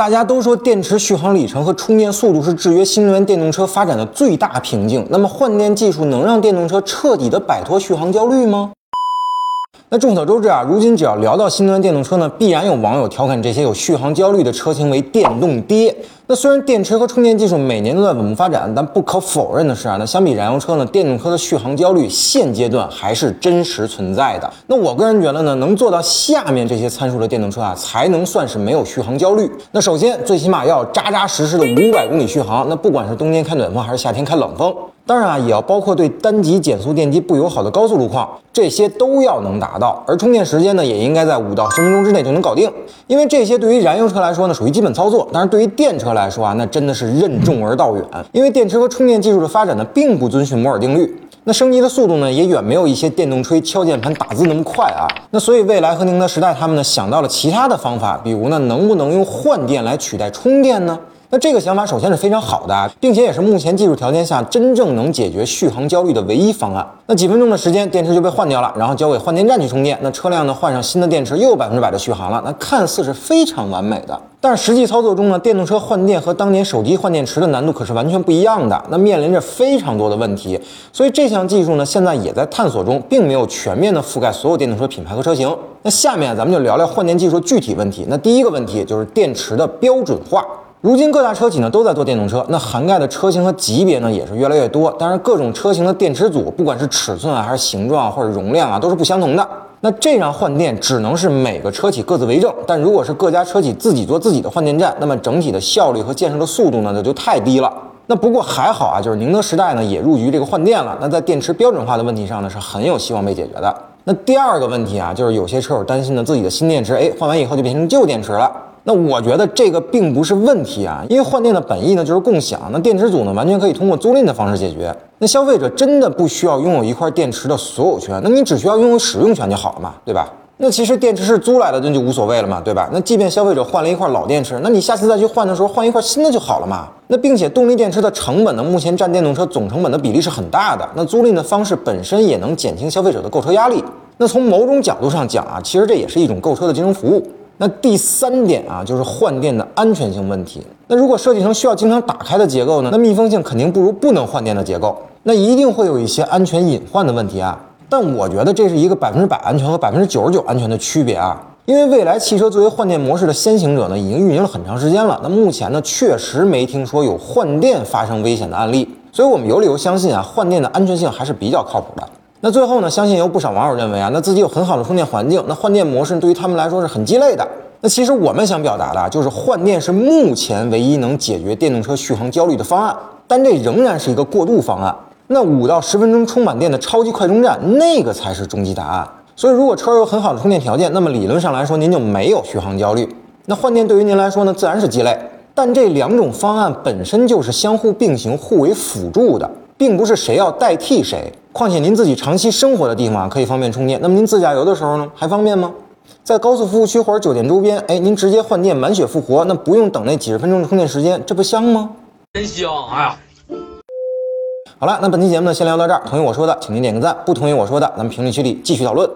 大家都说电池续航里程和充电速度是制约新能源电动车发展的最大瓶颈。那么换电技术能让电动车彻底的摆脱续航焦虑吗？那众所周知啊，如今只要聊到新能源电动车呢，必然有网友调侃这些有续航焦虑的车型为“电动爹”。那虽然电池和充电技术每年都在稳步发展，但不可否认的是啊，那相比燃油车呢，电动车的续航焦虑现阶段还是真实存在的。那我个人觉得呢，能做到下面这些参数的电动车啊，才能算是没有续航焦虑。那首先，最起码要扎扎实实的 五百公里续航。那不管是冬天开暖风还是夏天开冷风。当然啊，也要包括对单极减速电机不友好的高速路况，这些都要能达到。而充电时间呢，也应该在五到十分钟之内就能搞定。因为这些对于燃油车来说呢，属于基本操作；但是对于电车来来说啊，那真的是任重而道远。因为电池和充电技术的发展呢，并不遵循摩尔定律，那升级的速度呢，也远没有一些电动吹敲键盘打字那么快啊。那所以未来和宁德时代他们呢，想到了其他的方法，比如呢，能不能用换电来取代充电呢？那这个想法首先是非常好的，并且也是目前技术条件下真正能解决续航焦虑的唯一方案。那几分钟的时间，电池就被换掉了，然后交给换电站去充电。那车辆呢换上新的电池，又有百分之百的续航了。那看似是非常完美的，但是实际操作中呢，电动车换电和当年手机换电池的难度可是完全不一样的。那面临着非常多的问题，所以这项技术呢现在也在探索中，并没有全面的覆盖所有电动车品牌和车型。那下面咱们就聊聊换电技术具体问题。那第一个问题就是电池的标准化。如今各大车企呢都在做电动车，那涵盖的车型和级别呢也是越来越多。当然，各种车型的电池组，不管是尺寸啊，还是形状或者容量啊，都是不相同的。那这样换电只能是每个车企各自为政。但如果是各家车企自己做自己的换电站，那么整体的效率和建设的速度呢，那就太低了。那不过还好啊，就是宁德时代呢也入局这个换电了。那在电池标准化的问题上呢，是很有希望被解决的。那第二个问题啊，就是有些车友担心呢，自己的新电池，哎，换完以后就变成旧电池了。那我觉得这个并不是问题啊，因为换电的本意呢就是共享，那电池组呢完全可以通过租赁的方式解决。那消费者真的不需要拥有一块电池的所有权，那你只需要拥有使用权就好了嘛，对吧？那其实电池是租来的，那就无所谓了嘛，对吧？那即便消费者换了一块老电池，那你下次再去换的时候换一块新的就好了嘛。那并且动力电池的成本呢，目前占电动车总成本的比例是很大的，那租赁的方式本身也能减轻消费者的购车压力。那从某种角度上讲啊，其实这也是一种购车的金融服务。那第三点啊，就是换电的安全性问题。那如果设计成需要经常打开的结构呢，那密封性肯定不如不能换电的结构，那一定会有一些安全隐患的问题啊。但我觉得这是一个百分之百安全和百分之九十九安全的区别啊。因为未来汽车作为换电模式的先行者呢，已经运营了很长时间了。那目前呢，确实没听说有换电发生危险的案例，所以我们有理由相信啊，换电的安全性还是比较靠谱的。那最后呢，相信有不少网友认为啊，那自己有很好的充电环境，那换电模式对于他们来说是很鸡肋的。那其实我们想表达的就是换电是目前唯一能解决电动车续航焦虑的方案，但这仍然是一个过渡方案。那五到十分钟充满电的超级快充站，那个才是终极答案。所以如果车有很好的充电条件，那么理论上来说您就没有续航焦虑。那换电对于您来说呢，自然是鸡肋。但这两种方案本身就是相互并行、互为辅助的。并不是谁要代替谁，况且您自己长期生活的地方可以方便充电，那么您自驾游的时候呢，还方便吗？在高速服务区或者酒店周边，哎，您直接换电满血复活，那不用等那几十分钟的充电时间，这不香吗？真香！哎呀，好了，那本期节目呢，先聊到这儿。同意我说的，请您点个赞；不同意我说的，咱们评论区里继续讨论。